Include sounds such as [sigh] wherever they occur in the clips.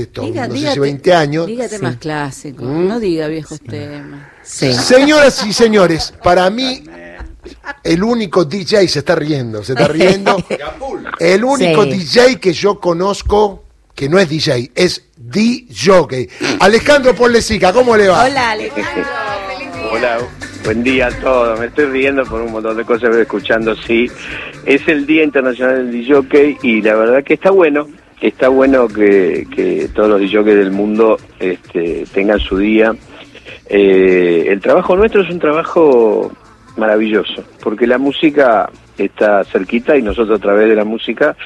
esto, no sé si 20 años. Dígate más clásico, no diga viejos temas. Señoras y señores, [laughs] para mí el único DJ se está riendo, se está riendo. [laughs] el único DJ que yo conozco que no es DJ, es DJ. Alejandro Ponlesica, ¿cómo le va? Hola, Alejandro. Hola, buen día a todos. Me estoy riendo por un montón de cosas, escuchando, sí. Es el Día Internacional del DJ y la verdad que está bueno, está bueno que, todos los DJs del mundo este, tengan su día. Eh, el trabajo nuestro es un trabajo maravilloso, porque la música está cerquita y nosotros a través de la música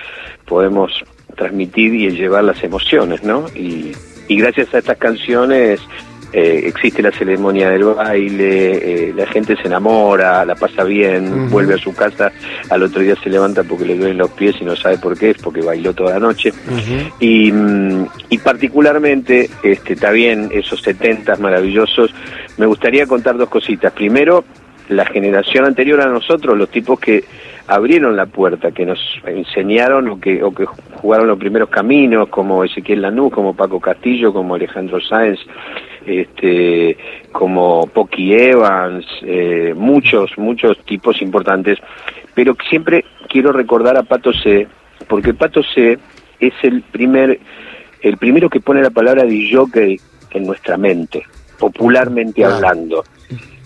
podemos transmitir y llevar las emociones, ¿no? Y gracias a estas canciones eh, existe la ceremonia del baile, eh, la gente se enamora, la pasa bien, vuelve a su casa, al otro día se levanta porque le duelen los pies y no sabe por qué, es porque bailó toda la noche. y, mm, y, particularmente, este, está bien, esos 70 maravillosos, me gustaría contar dos cositas. Primero, la generación anterior a nosotros, los tipos que abrieron la puerta, que nos enseñaron o que, o que jugaron los primeros caminos, como Ezequiel Lanús, como Paco Castillo, como Alejandro Sáenz, este, como Pocky Evans, eh, muchos, muchos tipos importantes, pero siempre quiero recordar a Pato C, porque Pato C es el primer, el primero que pone la palabra DJ en nuestra mente, popularmente hablando.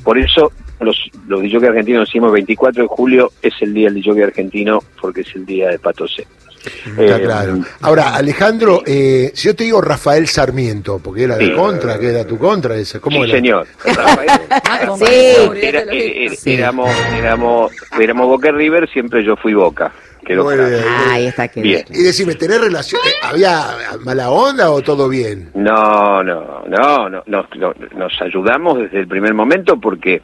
Por eso los, los argentinos decimos 24 de julio es el día del DJ argentino porque es el día de Pato C. Está eh, claro. Ahora, Alejandro, eh, si yo te digo Rafael Sarmiento, porque era de contra, que era tu contra, esa, ¿cómo sí, señor. [laughs] Rafael, ah, sí. éramos, éramos, éramos Boca River, siempre yo fui Boca. ahí está, que bien. Y decime, ¿tenés relación? Eh, ¿Había mala onda o todo bien? No, no, no, no, nos, nos ayudamos desde el primer momento porque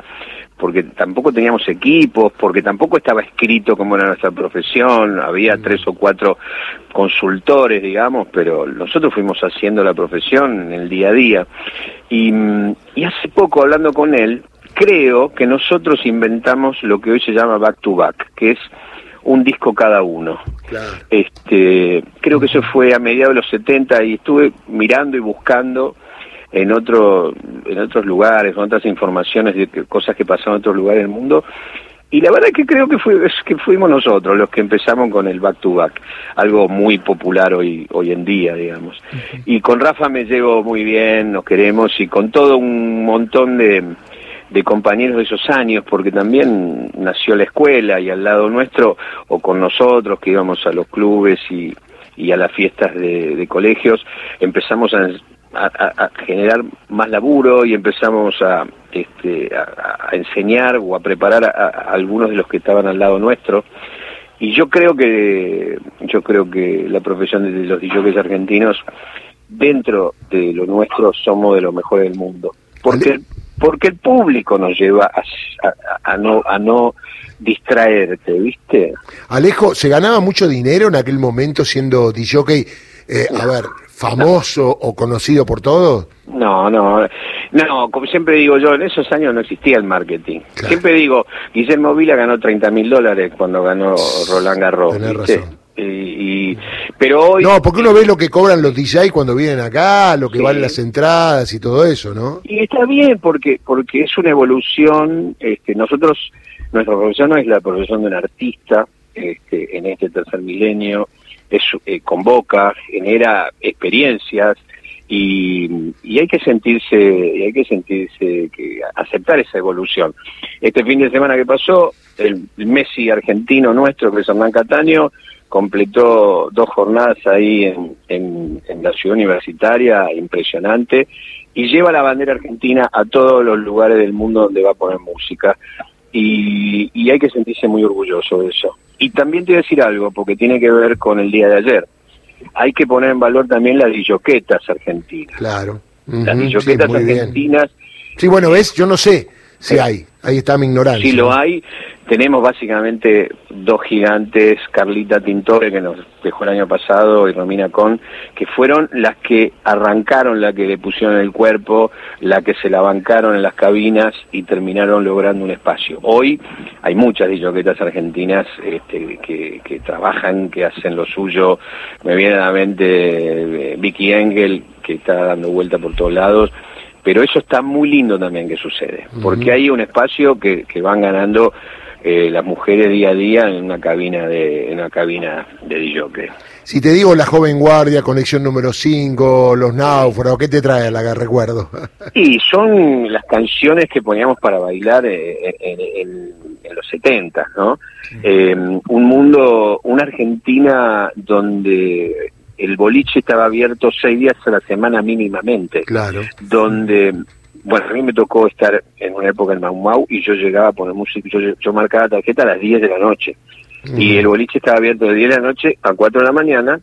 porque tampoco teníamos equipos, porque tampoco estaba escrito como era nuestra profesión, había mm. tres o cuatro consultores, digamos, pero nosotros fuimos haciendo la profesión en el día a día. Y, y hace poco, hablando con él, creo que nosotros inventamos lo que hoy se llama back to back, que es un disco cada uno. Este, creo que eso fue a mediados de los 70 y estuve mirando y buscando en otro en otros lugares, con otras informaciones de cosas que pasaron en otros lugares del mundo. Y la verdad es que creo que, fue, que fuimos nosotros los que empezamos con el back to back, algo muy popular hoy, hoy en día, digamos. Y con Rafa me llevo muy bien, nos queremos, y con todo un montón de, de compañeros de esos años, porque también nació la escuela y al lado nuestro, o con nosotros que íbamos a los clubes y, y a las fiestas de, de colegios, empezamos a, a, generar más laburo y empezamos a, este, a, enseñar o a preparar a, algunos de los que estaban al lado nuestro. Y yo creo que yo creo que la profesión de los DJs argentinos dentro de lo nuestro somos de los mejores del mundo. Porque porque el público nos lleva a, no a no distraerte, ¿viste? Alejo, ¿se ganaba mucho dinero en aquel momento siendo DJ? Eh, a ver, famoso o conocido por todos? No, no, no, como siempre digo yo, en esos años no existía el marketing. Siempre digo, Guillermo Vila ganó 30 mil dólares cuando ganó Roland Garros. Tenés razón. Y, pero hoy no porque uno ve lo que cobran los DJ cuando vienen acá lo que valen las entradas y todo eso no y está bien porque porque es una evolución este nosotros nuestra profesión no es la profesión de un artista este, en este tercer milenio eh, convoca, genera experiencias y, hay que sentirse, hay que sentirse que aceptar esa evolución. Este fin de semana que pasó, el, Messi argentino nuestro, que es Hernán Cataño, completó dos jornadas ahí en, en, la ciudad universitaria, impresionante, y lleva la bandera argentina a todos los lugares del mundo donde va a poner música. Y, y hay que sentirse muy orgulloso de eso. Y también te voy a decir algo, porque tiene que ver con el día de ayer. Hay que poner en valor también las dilloquetas argentinas. Claro. Las dilloquetas argentinas. Sí, bueno, ves, yo no sé si hay. Ahí está mi ignorancia. Sí lo hay. Tenemos básicamente dos gigantes, Carlita Tintore, que nos dejó el año pasado, y Romina Con, que fueron las que arrancaron, la que le pusieron el cuerpo, la que se la bancaron en las cabinas y terminaron logrando un espacio. Hoy hay muchas disjoquetas argentinas este, que, que trabajan, que hacen lo suyo. Me viene a la mente eh, Vicky Engel, que está dando vuelta por todos lados pero eso está muy lindo también que sucede, porque hay un espacio que, que van ganando eh, las mujeres día a día en una cabina de en una cabina de DJ. Si te digo La Joven Guardia, Conexión número 5, Los Náufragos, ¿qué te trae a la que recuerdo? [laughs] Y son las canciones que poníamos para bailar eh, en, los 70, ¿no? Eh, un mundo, una Argentina donde el boliche estaba abierto seis días a la semana mínimamente. Claro. Donde, bueno, a mí me tocó estar en una época en Mau Mau y yo llegaba a poner música, yo, yo marcaba tarjeta a las 10 de la noche. Y el boliche estaba abierto de 10 de la noche a 4 de la mañana,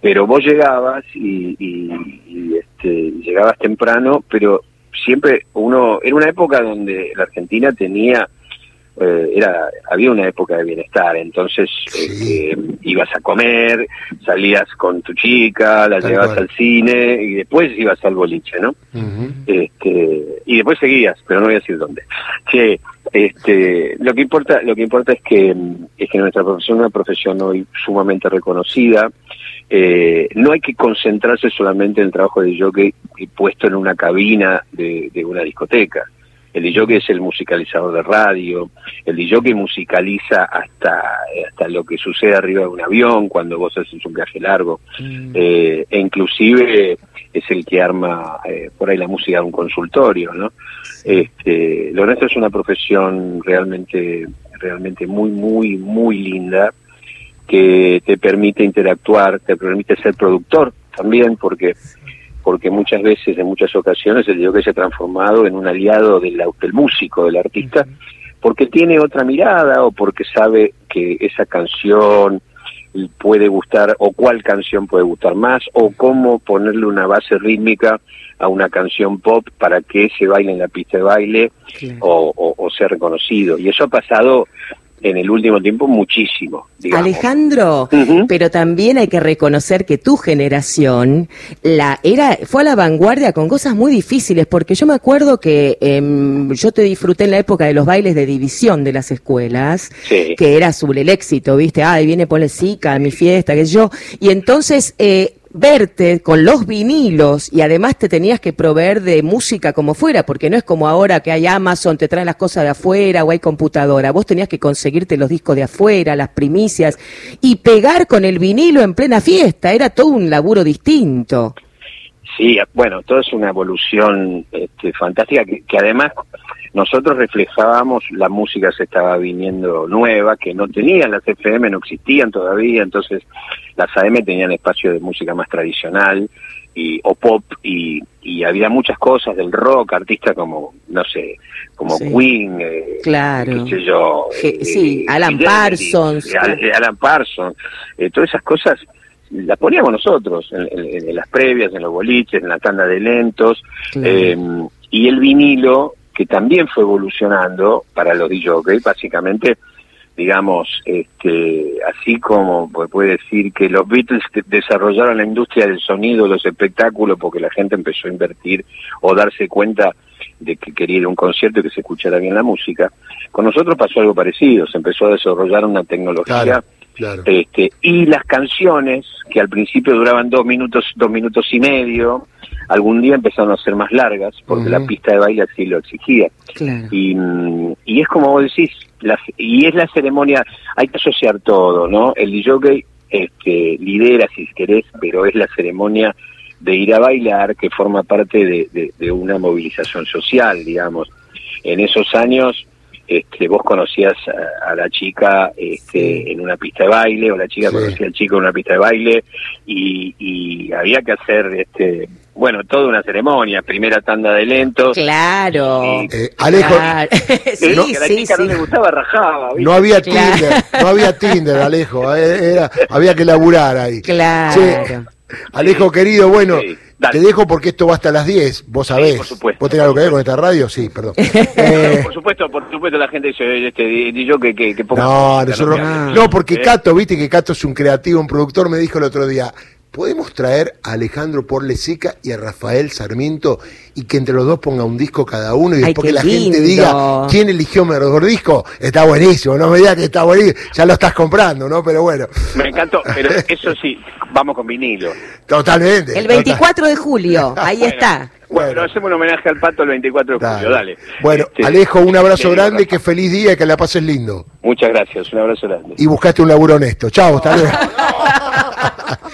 pero vos llegabas y, y, este, llegabas temprano, pero siempre uno, era una época donde la Argentina tenía eh, era había una época de bienestar, entonces este, ibas a comer, salías con tu chica, la llevabas al cine y después ibas al boliche, ¿no? este, y después seguías, pero no voy a decir dónde. Que este, lo que importa, lo que importa es que es que nuestra profesión es una profesión hoy sumamente reconocida. Eh, no hay que concentrarse solamente en el trabajo de jockey puesto en una cabina de, de una discoteca el DJ es el musicalizador de radio, el DJ musicaliza hasta, hasta lo que sucede arriba de un avión cuando vos haces un viaje largo, mm. eh, e inclusive es el que arma eh, por ahí la música de un consultorio, ¿no? Este, lo nuestro es una profesión realmente, realmente muy, muy, muy linda que te permite interactuar, te permite ser productor también, porque porque muchas veces, en muchas ocasiones, el que se ha transformado en un aliado del, del músico, del artista, porque tiene otra mirada o porque sabe que esa canción puede gustar o cuál canción puede gustar más o cómo ponerle una base rítmica a una canción pop para que se baile en la pista de baile o, o, sea reconocido. Y eso ha pasado en el último tiempo muchísimo. Alejandro, pero también hay que reconocer que tu generación la era fue a la vanguardia con cosas muy difíciles, porque yo me acuerdo que em, yo te disfruté en la época de los bailes de división de las escuelas, que era sobre el éxito, viste, ay, viene Pole Sica a mi fiesta, que yo, y entonces eh, verte con los vinilos y además te tenías que proveer de música como fuera, porque no es como ahora que hay Amazon, te traen las cosas de afuera o hay computadora, vos tenías que conseguirte los discos de afuera, las primicias y pegar con el vinilo en plena fiesta, era todo un laburo distinto. Sí, bueno, todo es una evolución este, fantástica que, que además nosotros reflejábamos la música se estaba viniendo nueva, que no tenían las FM, no existían todavía, entonces las AM tenían espacio de música más tradicional y, o pop y, y había muchas cosas del rock, artistas como, no sé, como Queen, eh, claro. qué sé yo, eh, sí, Alan Parsons, Alan Parsons, eh, todas esas cosas las poníamos nosotros en, las previas, en los boliches, en la tanda de lentos, y el vinilo que también fue evolucionando para los DJs, básicamente, digamos, este, así como puede decir que los Beatles desarrollaron la industria del sonido, los espectáculos, porque la gente empezó a invertir o darse cuenta de que quería ir a un concierto y que se escuchara bien la música. Con nosotros pasó algo parecido, se empezó a desarrollar una tecnología Este, y las canciones, que al principio duraban dos minutos, dos minutos y medio, algún día empezaron a ser más largas, porque la pista de baile así lo exigía. Y, y, es como vos decís, y es la ceremonia, hay que asociar todo, ¿no? El DJ este, lidera, si querés, pero es la ceremonia de ir a bailar que forma parte de, de, una movilización social, digamos. En esos años este, vos conocías a, la chica este, en una pista de baile o la chica conocía al chico en una pista de baile y, y había que hacer este bueno, toda una ceremonia, primera tanda de lentos. Claro. Eh, Alejo, [laughs] sí, ¿no? que la chica no le gustaba, rajaba. No había Tinder, no había Tinder, Alejo, eh, era, había que laburar ahí. Claro. Alejo querido, bueno, Te dejo porque esto va hasta las 10, vos sabés. por supuesto. ¿Vos tenés algo que ver con esta radio? Sí, perdón. [laughs] Eh, por supuesto, por supuesto la gente dice, este, yo que, que, No, nosotros, no, porque ¿Eh? Cato, viste que Cato es un creativo, un productor, me dijo el otro día, ¿Podemos traer a Alejandro Porleseca y a Rafael Sarmiento y que entre los dos ponga un disco cada uno y después que la gente diga quién eligió mejor disco? Está buenísimo, no me digas que está buenísimo, ya lo estás comprando, ¿no? Pero bueno. Me encantó, pero eso sí, vamos con vinilo. Totalmente. El 24 de julio, [laughs] ahí está. Bueno, hacemos un homenaje al pato el 24 de julio, dale. Bueno, este, Alejo, un abrazo grande, que feliz día y que la pases lindo. Muchas gracias, un abrazo grande. Y buscaste un laburo honesto. Chao, hasta luego. [laughs]